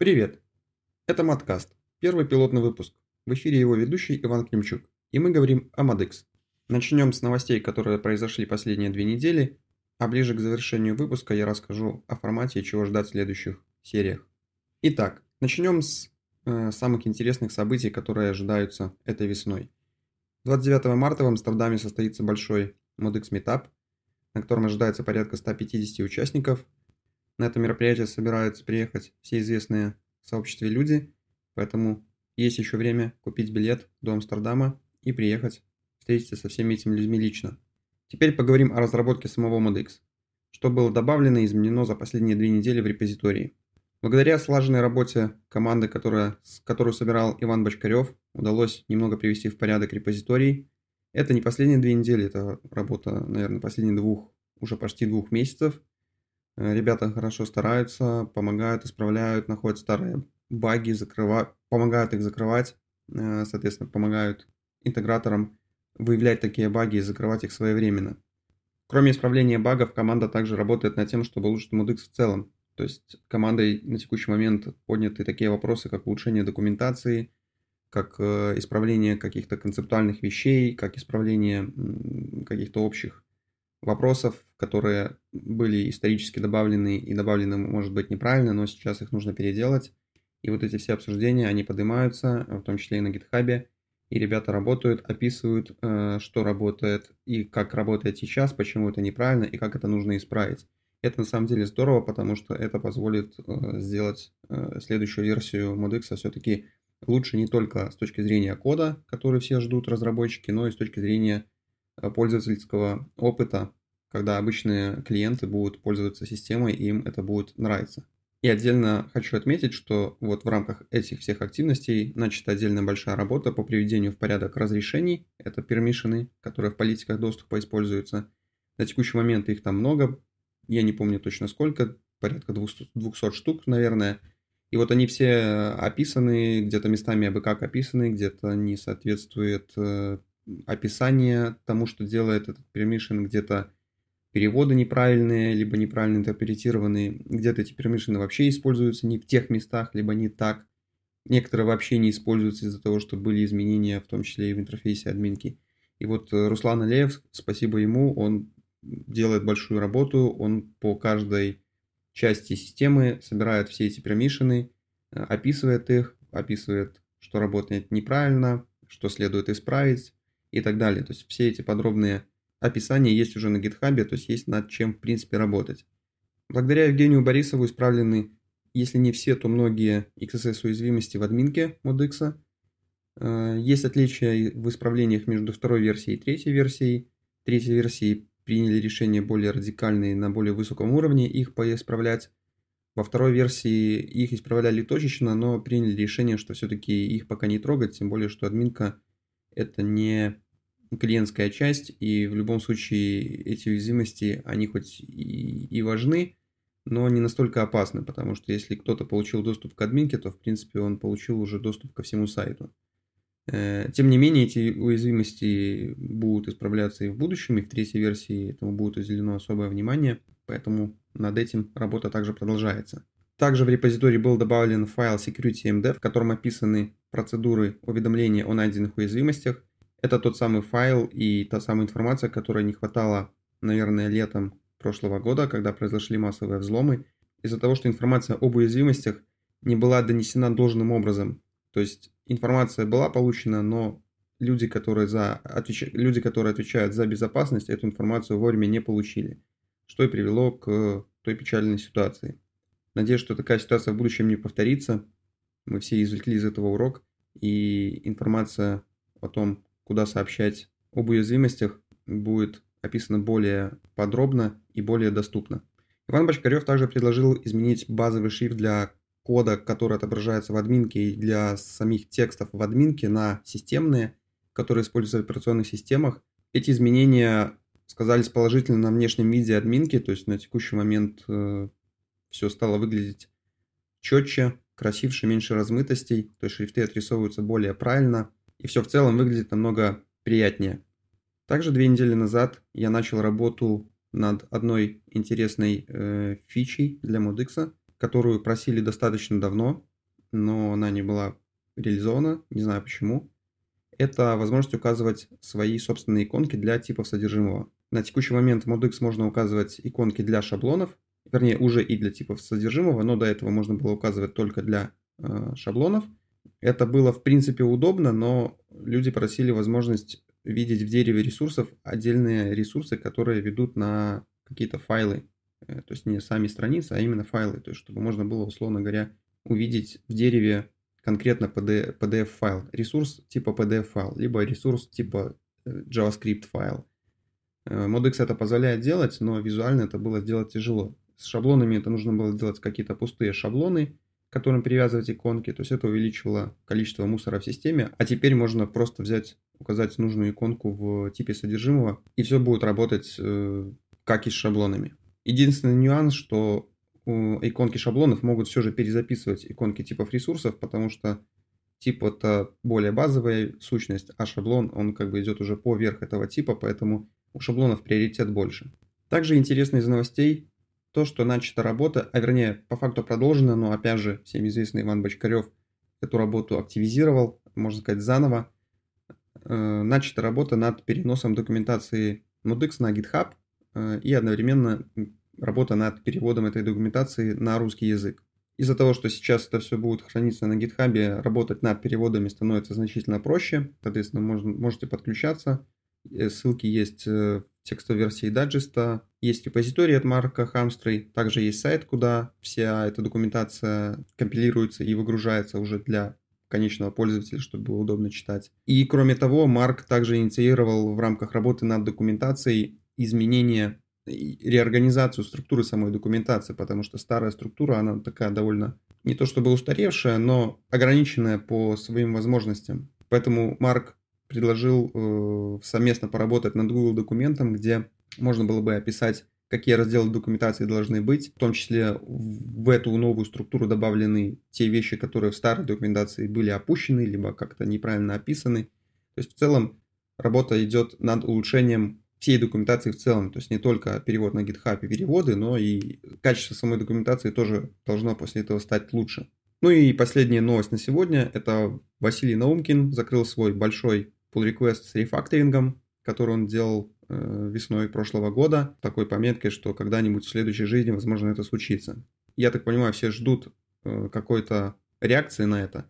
Привет! Это Маткаст, первый пилотный выпуск. В эфире его ведущий Иван Климчук, и мы говорим о Мадекс. Начнем с новостей, которые произошли последние две недели, а ближе к завершению выпуска я расскажу о формате и чего ждать в следующих сериях. Итак, начнем с э, самых интересных событий, которые ожидаются этой весной. 29 марта в Амстердаме состоится большой Modex Meetup, на котором ожидается порядка 150 участников. На это мероприятие собираются приехать все известные в сообществе люди, поэтому есть еще время купить билет до Амстердама и приехать встретиться со всеми этими людьми лично. Теперь поговорим о разработке самого ModX. Что было добавлено и изменено за последние две недели в репозитории. Благодаря слаженной работе команды, которая, которую собирал Иван Бочкарев, удалось немного привести в порядок репозиторий. Это не последние две недели, это работа, наверное, последних двух, уже почти двух месяцев. Э, ребята хорошо стараются, помогают, исправляют, находят старые баги, закрывают, помогают их закрывать, э, соответственно, помогают интеграторам выявлять такие баги и закрывать их своевременно. Кроме исправления багов, команда также работает над тем, чтобы улучшить ModX в целом. То есть командой на текущий момент подняты такие вопросы, как улучшение документации, как э, исправление каких-то концептуальных вещей, как исправление каких-то общих вопросов, которые были исторически добавлены и добавлены, может быть, неправильно, но сейчас их нужно переделать. И вот эти все обсуждения, они поднимаются, в том числе и на гитхабе, и ребята работают, описывают, э, что работает и как работает сейчас, почему это неправильно и как это нужно исправить. Это на самом деле здорово, потому что это позволит э, сделать э, следующую версию ModX все-таки лучше не только с точки зрения кода, который все ждут разработчики, но и с точки зрения пользовательского опыта, когда обычные клиенты будут пользоваться системой, им это будет нравиться. И отдельно хочу отметить, что вот в рамках этих всех активностей начата отдельная большая работа по приведению в порядок разрешений. Это пермишины, которые в политиках доступа используются. На текущий момент их там много. Я не помню точно сколько, порядка 200, 200 штук, наверное. И вот они все описаны, где-то местами абы описаны, где-то не соответствует э, описание тому, что делает этот пермишин, где-то переводы неправильные, либо неправильно интерпретированные. Где-то эти пермишины вообще используются не в тех местах, либо не так. Некоторые вообще не используются из-за того, что были изменения, в том числе и в интерфейсе админки. И вот э, Руслан Алеев, спасибо ему, он делает большую работу, он по каждой части системы собирает все эти пермишины, э, описывает их, описывает, что работает неправильно, что следует исправить и так далее. То есть все эти подробные описание есть уже на гитхабе, то есть есть над чем, в принципе, работать. Благодаря Евгению Борисову исправлены, если не все, то многие XSS-уязвимости в админке ModX. Э, есть отличия в исправлениях между второй версией и третьей версией. Третьей версии приняли решение более радикальные на более высоком уровне их поисправлять. Во второй версии их исправляли точечно, но приняли решение, что все-таки их пока не трогать, тем более, что админка это не клиентская часть, и в любом случае эти уязвимости, они хоть и, и важны, но не настолько опасны, потому что если кто-то получил доступ к админке, то в принципе он получил уже доступ ко всему сайту. Э, тем не менее, эти уязвимости будут исправляться и в будущем, и в третьей версии этому будет уделено особое внимание, поэтому над этим работа также продолжается. Также в репозитории был добавлен файл security.mdev, в котором описаны процедуры уведомления о найденных уязвимостях, это тот самый файл и та самая информация, которой не хватало, наверное, летом прошлого года, когда произошли массовые взломы, из-за того, что информация об уязвимостях не была донесена должным образом. То есть информация была получена, но люди, которые, за, отвеч... люди, которые отвечают за безопасность, эту информацию вовремя не получили, что и привело к той печальной ситуации. Надеюсь, что такая ситуация в будущем не повторится. Мы все извлекли из этого урок, и информация о том, куда сообщать об уязвимостях, будет описано более подробно и более доступно. Иван Бочкарев также предложил изменить базовый шрифт для кода, который отображается в админке, и для самих текстов в админке на системные, которые используются в операционных системах. Эти изменения сказались положительно на внешнем виде админки, то есть на текущий момент э, все стало выглядеть четче, красивше, меньше размытостей, то есть шрифты отрисовываются более правильно, и все в целом выглядит намного приятнее. Также две недели назад я начал работу над одной интересной э, фичей для ModX, которую просили достаточно давно. но она не была реализована, не знаю почему. Это возможность указывать свои собственные иконки для типов содержимого. На текущий момент в ModX можно указывать иконки для шаблонов, вернее уже и для типов содержимого, но до этого можно было указывать только для э, шаблонов. Это было в принципе удобно, но люди просили возможность видеть в дереве ресурсов отдельные ресурсы, которые ведут на какие-то файлы. Э, то есть не сами страницы, а именно файлы. То есть чтобы можно было, условно говоря, увидеть в дереве конкретно PDF-файл, ресурс типа PDF-файл, либо ресурс типа э, JavaScript файл. Э, ModX это позволяет делать, но визуально это было сделать тяжело. С шаблонами это нужно было сделать какие-то пустые шаблоны, к которым привязывать иконки, то есть это увеличивало количество мусора в системе, а теперь можно просто взять, указать нужную иконку в типе содержимого, и все будет работать э, как и с шаблонами. Единственный нюанс, что иконки шаблонов могут все же перезаписывать иконки типов ресурсов, потому что тип это более базовая сущность, а шаблон он как бы идет уже поверх этого типа, поэтому у шаблонов приоритет больше. Также интересно из новостей то, что начата работа, а вернее по факту продолжена, но опять же всем известный Иван Бочкарев эту работу активизировал, можно сказать заново. Э, начата работа над переносом документации Modix на GitHub э, и одновременно работа над переводом этой документации на русский язык. Из-за того, что сейчас это все будет храниться на GitHub, работать над переводами становится значительно проще. Соответственно, можно, можете подключаться. Э, ссылки есть в текстовой версии дайджеста. Есть репозиторий от Марка Хамстрей. Также есть сайт, куда вся эта документация компилируется и выгружается уже для конечного пользователя, чтобы было удобно читать. И кроме того, Марк также инициировал в рамках работы над документацией изменения реорганизацию структуры самой документации, потому что старая структура, она такая довольно не то чтобы устаревшая, но ограниченная по своим возможностям. Поэтому Марк предложил э, совместно поработать над Google документом, где можно было бы описать, какие разделы документации должны быть, в том числе в эту новую структуру добавлены те вещи, которые в старой документации были опущены, либо как-то неправильно описаны. То есть в целом работа идет над улучшением всей документации в целом, то есть не только перевод на GitHub и переводы, но и качество самой документации тоже должно после этого стать лучше. Ну и последняя новость на сегодня, это Василий Наумкин закрыл свой большой pull request с рефакторингом, который он делал э, весной прошлого года, такой пометкой, что когда-нибудь в следующей жизни, возможно, это случится. Я так понимаю, все ждут э, какой-то реакции на это.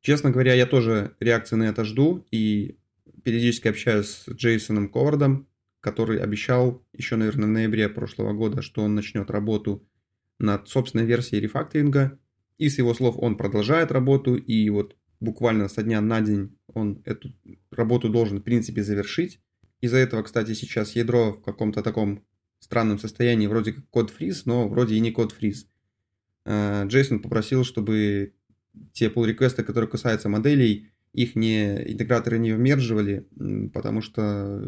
Честно говоря, я тоже реакции на это жду и периодически общаюсь с Джейсоном Ковардом, который обещал еще, наверное, в ноябре прошлого года, что он начнет работу над собственной версией рефакторинга. И с его слов он продолжает работу, и вот буквально со дня на день он эту работу должен, в принципе, завершить. Из-за этого, кстати, сейчас ядро в каком-то таком странном состоянии, вроде как код фриз, но вроде и не код фриз. Э, Джейсон попросил, чтобы те pull реквесты которые касаются моделей, их не, интеграторы не вмерживали, потому что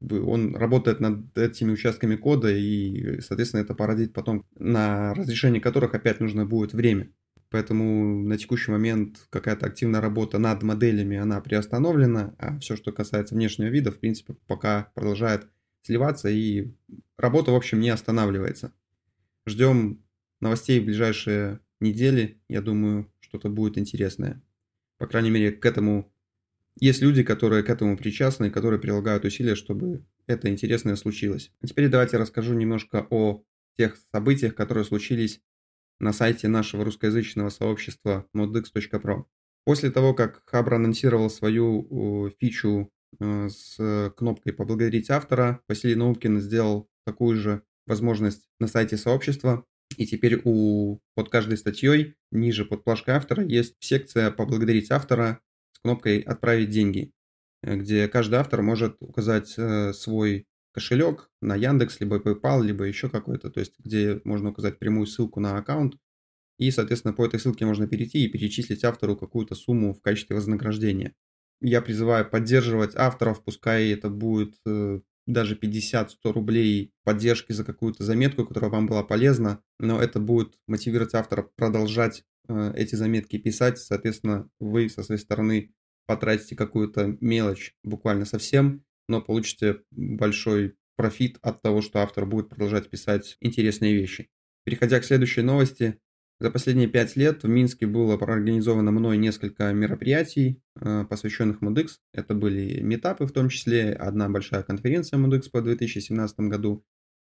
он работает над этими участками кода, и, соответственно, это породит потом, на разрешение которых опять нужно будет время. Поэтому на текущий момент какая-то активная работа над моделями, она приостановлена, а все, что касается внешнего вида, в принципе, пока продолжает сливаться, и работа, в общем, не останавливается. Ждем новостей в ближайшие недели. Я думаю, что-то будет интересное. По крайней мере, к этому есть люди, которые к этому причастны, которые прилагают усилия, чтобы это интересное случилось. А теперь давайте расскажу немножко о тех событиях, которые случились на сайте нашего русскоязычного сообщества modx.pro. После того, как Хабр анонсировал свою фичу э, с кнопкой «Поблагодарить автора», Василий Наумкин сделал такую же возможность на сайте сообщества. И теперь у, под каждой статьей, ниже под плашкой автора, есть секция «Поблагодарить автора», с кнопкой «Отправить деньги», э, где каждый автор может указать э, свой кошелек на Яндекс, либо PayPal, либо еще какой-то, то есть где можно указать прямую ссылку на аккаунт, и, соответственно, по этой ссылке можно перейти и перечислить автору какую-то сумму в качестве вознаграждения. Я призываю поддерживать авторов, пускай это будет э, даже 50-100 рублей поддержки за какую-то заметку, которая вам была полезна, но это будет мотивировать автора продолжать Э, эти заметки писать, соответственно, вы со своей стороны потратите какую-то мелочь буквально совсем, но получите большой профит от того, что автор будет продолжать писать интересные вещи. Переходя к следующей новости, За последние пять лет в Минске было проорганизовано мной несколько мероприятий, э, посвященных MUDX. Это были метапы в том числе, одна большая конференция MUDX по 2017 году.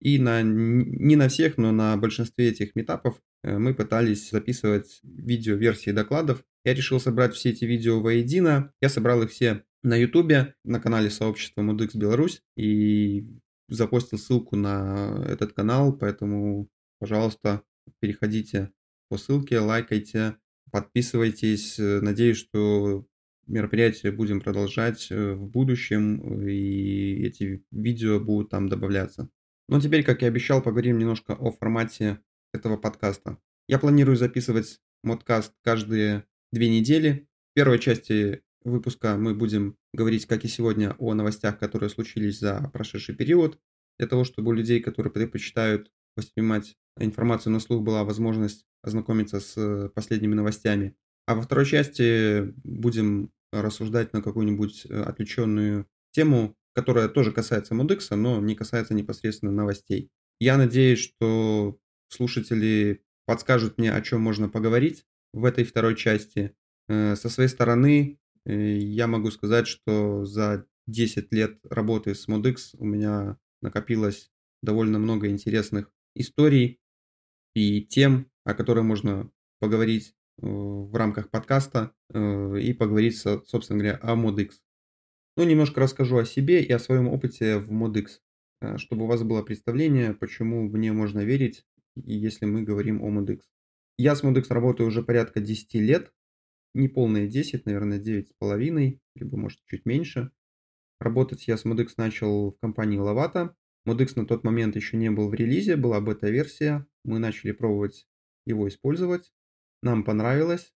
И на, не на всех, но на большинстве этих метапов э, мы пытались записывать видео-версии докладов. Я решил собрать все эти видео воедино. Я собрал их все на YouTube, на канале сообщества MUDX Беларусь. И запостил ссылку на этот канал, поэтому, пожалуйста, переходите по ссылке, лайкайте, подписывайтесь. Надеюсь, что мероприятие будем продолжать э, в будущем, и эти видео будут там добавляться. Ну а теперь, как и обещал, поговорим немножко о формате этого подкаста. Я планирую записывать модкаст каждые две недели. В первой части выпуска мы будем говорить, как и сегодня, о новостях, которые случились за прошедший период, для того, чтобы у людей, которые предпочитают воспринимать информацию на слух, была возможность ознакомиться с последними новостями. А во второй части будем рассуждать на какую-нибудь э, отвлеченную тему, которая тоже касается Мудекса, но не касается непосредственно новостей. Я надеюсь, что слушатели подскажут мне, о чем можно поговорить в этой второй части. Э, со своей стороны я могу сказать, что за 10 лет работы с Modex у меня накопилось довольно много интересных историй и тем, о которой можно поговорить э, в рамках подкаста э, и поговорить, собственно говоря, о ModX. Ну, немножко расскажу о себе и о своем опыте в ModX, э, чтобы у вас было представление, почему мне можно верить, если мы говорим о ModX. Я с ModX работаю уже порядка 10 лет, не полные 10, наверное, 9 с половиной, либо, может, чуть меньше. Работать я с ModX начал в компании Lavata. ModX на тот момент еще не был в релизе, была бета-версия. Мы начали пробовать его использовать. Нам понравилось.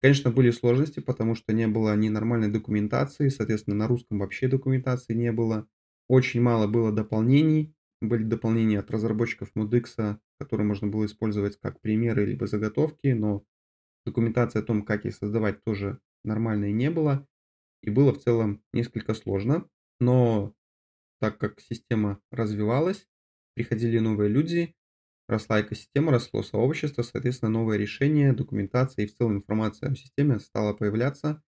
Конечно, были сложности, потому что не было ни нормальной документации, соответственно, на русском вообще документации не было. Очень мало было дополнений. Были дополнения от разработчиков Modix, которые можно было использовать как примеры либо заготовки, но документации о том, как их создавать, тоже нормальной не было. И было в целом несколько сложно. Но так как система развивалась, приходили новые люди, росла экосистема, росло сообщество, соответственно, новые решения, документация и в целом информация о системе стала появляться.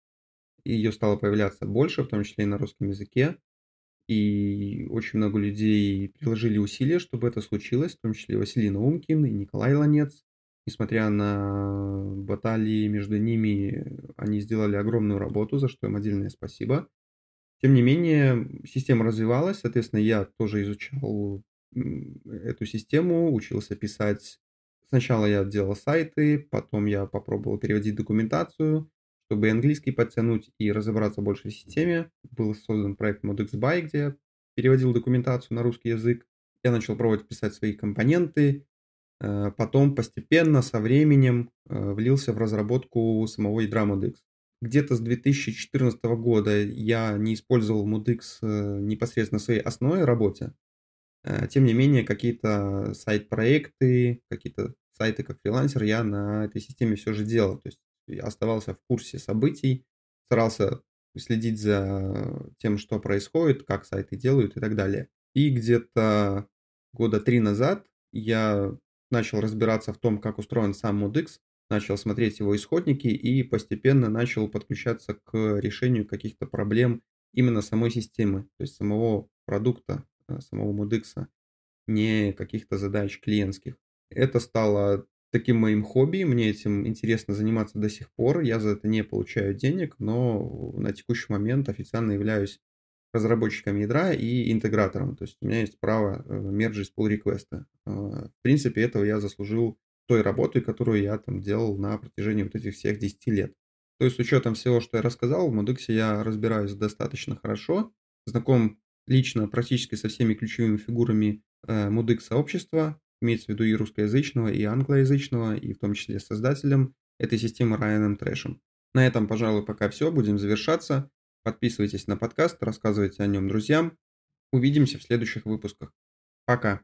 И ее стало появляться больше, в том числе и на русском языке. И очень много людей приложили усилия, чтобы это случилось, в том числе Василий Наумкин и Николай Ланец. Несмотря на баталии между ними, они сделали огромную работу, за что им отдельное спасибо. Тем не менее, система развивалась, соответственно, я тоже изучал эту систему, учился писать. Сначала я делал сайты, потом я попробовал переводить документацию, чтобы английский подтянуть и разобраться больше в системе. Был создан проект ModXBuy, где я переводил документацию на русский язык. Я начал пробовать писать свои компоненты. Э, потом постепенно, со временем, э, влился в разработку самого ядра ModX. Где-то с 2014 года я не использовал ModX э, непосредственно в своей основной работе, тем не менее, какие-то сайт-проекты, какие-то сайты как фрилансер я на этой системе все же делал. То есть я оставался в курсе событий, старался следить за тем, что происходит, как сайты делают и так далее. И где-то года три назад я начал разбираться в том, как устроен сам ModX, начал смотреть его исходники и постепенно начал подключаться к решению каких-то проблем именно самой системы, то есть самого продукта, Э, самого Мудикса, не каких-то задач клиентских. Это стало таким моим хобби, мне этим интересно заниматься до сих пор, я за это не получаю денег, но на текущий момент официально являюсь разработчиком ядра и интегратором, то есть у меня есть право э, мерджить pull реквеста. В принципе, этого я заслужил той работой, которую я там делал на протяжении вот этих всех 10 лет. То есть с учетом всего, что я рассказал, в Modix я разбираюсь достаточно хорошо, знаком лично практически со всеми ключевыми фигурами э, мудык сообщества, имеется в виду и русскоязычного, и англоязычного, и в том числе создателем этой системы Райаном Трэшем. На этом, пожалуй, пока все. Будем завершаться. Подписывайтесь на подкаст, рассказывайте о нем друзьям. Увидимся в следующих выпусках. Пока.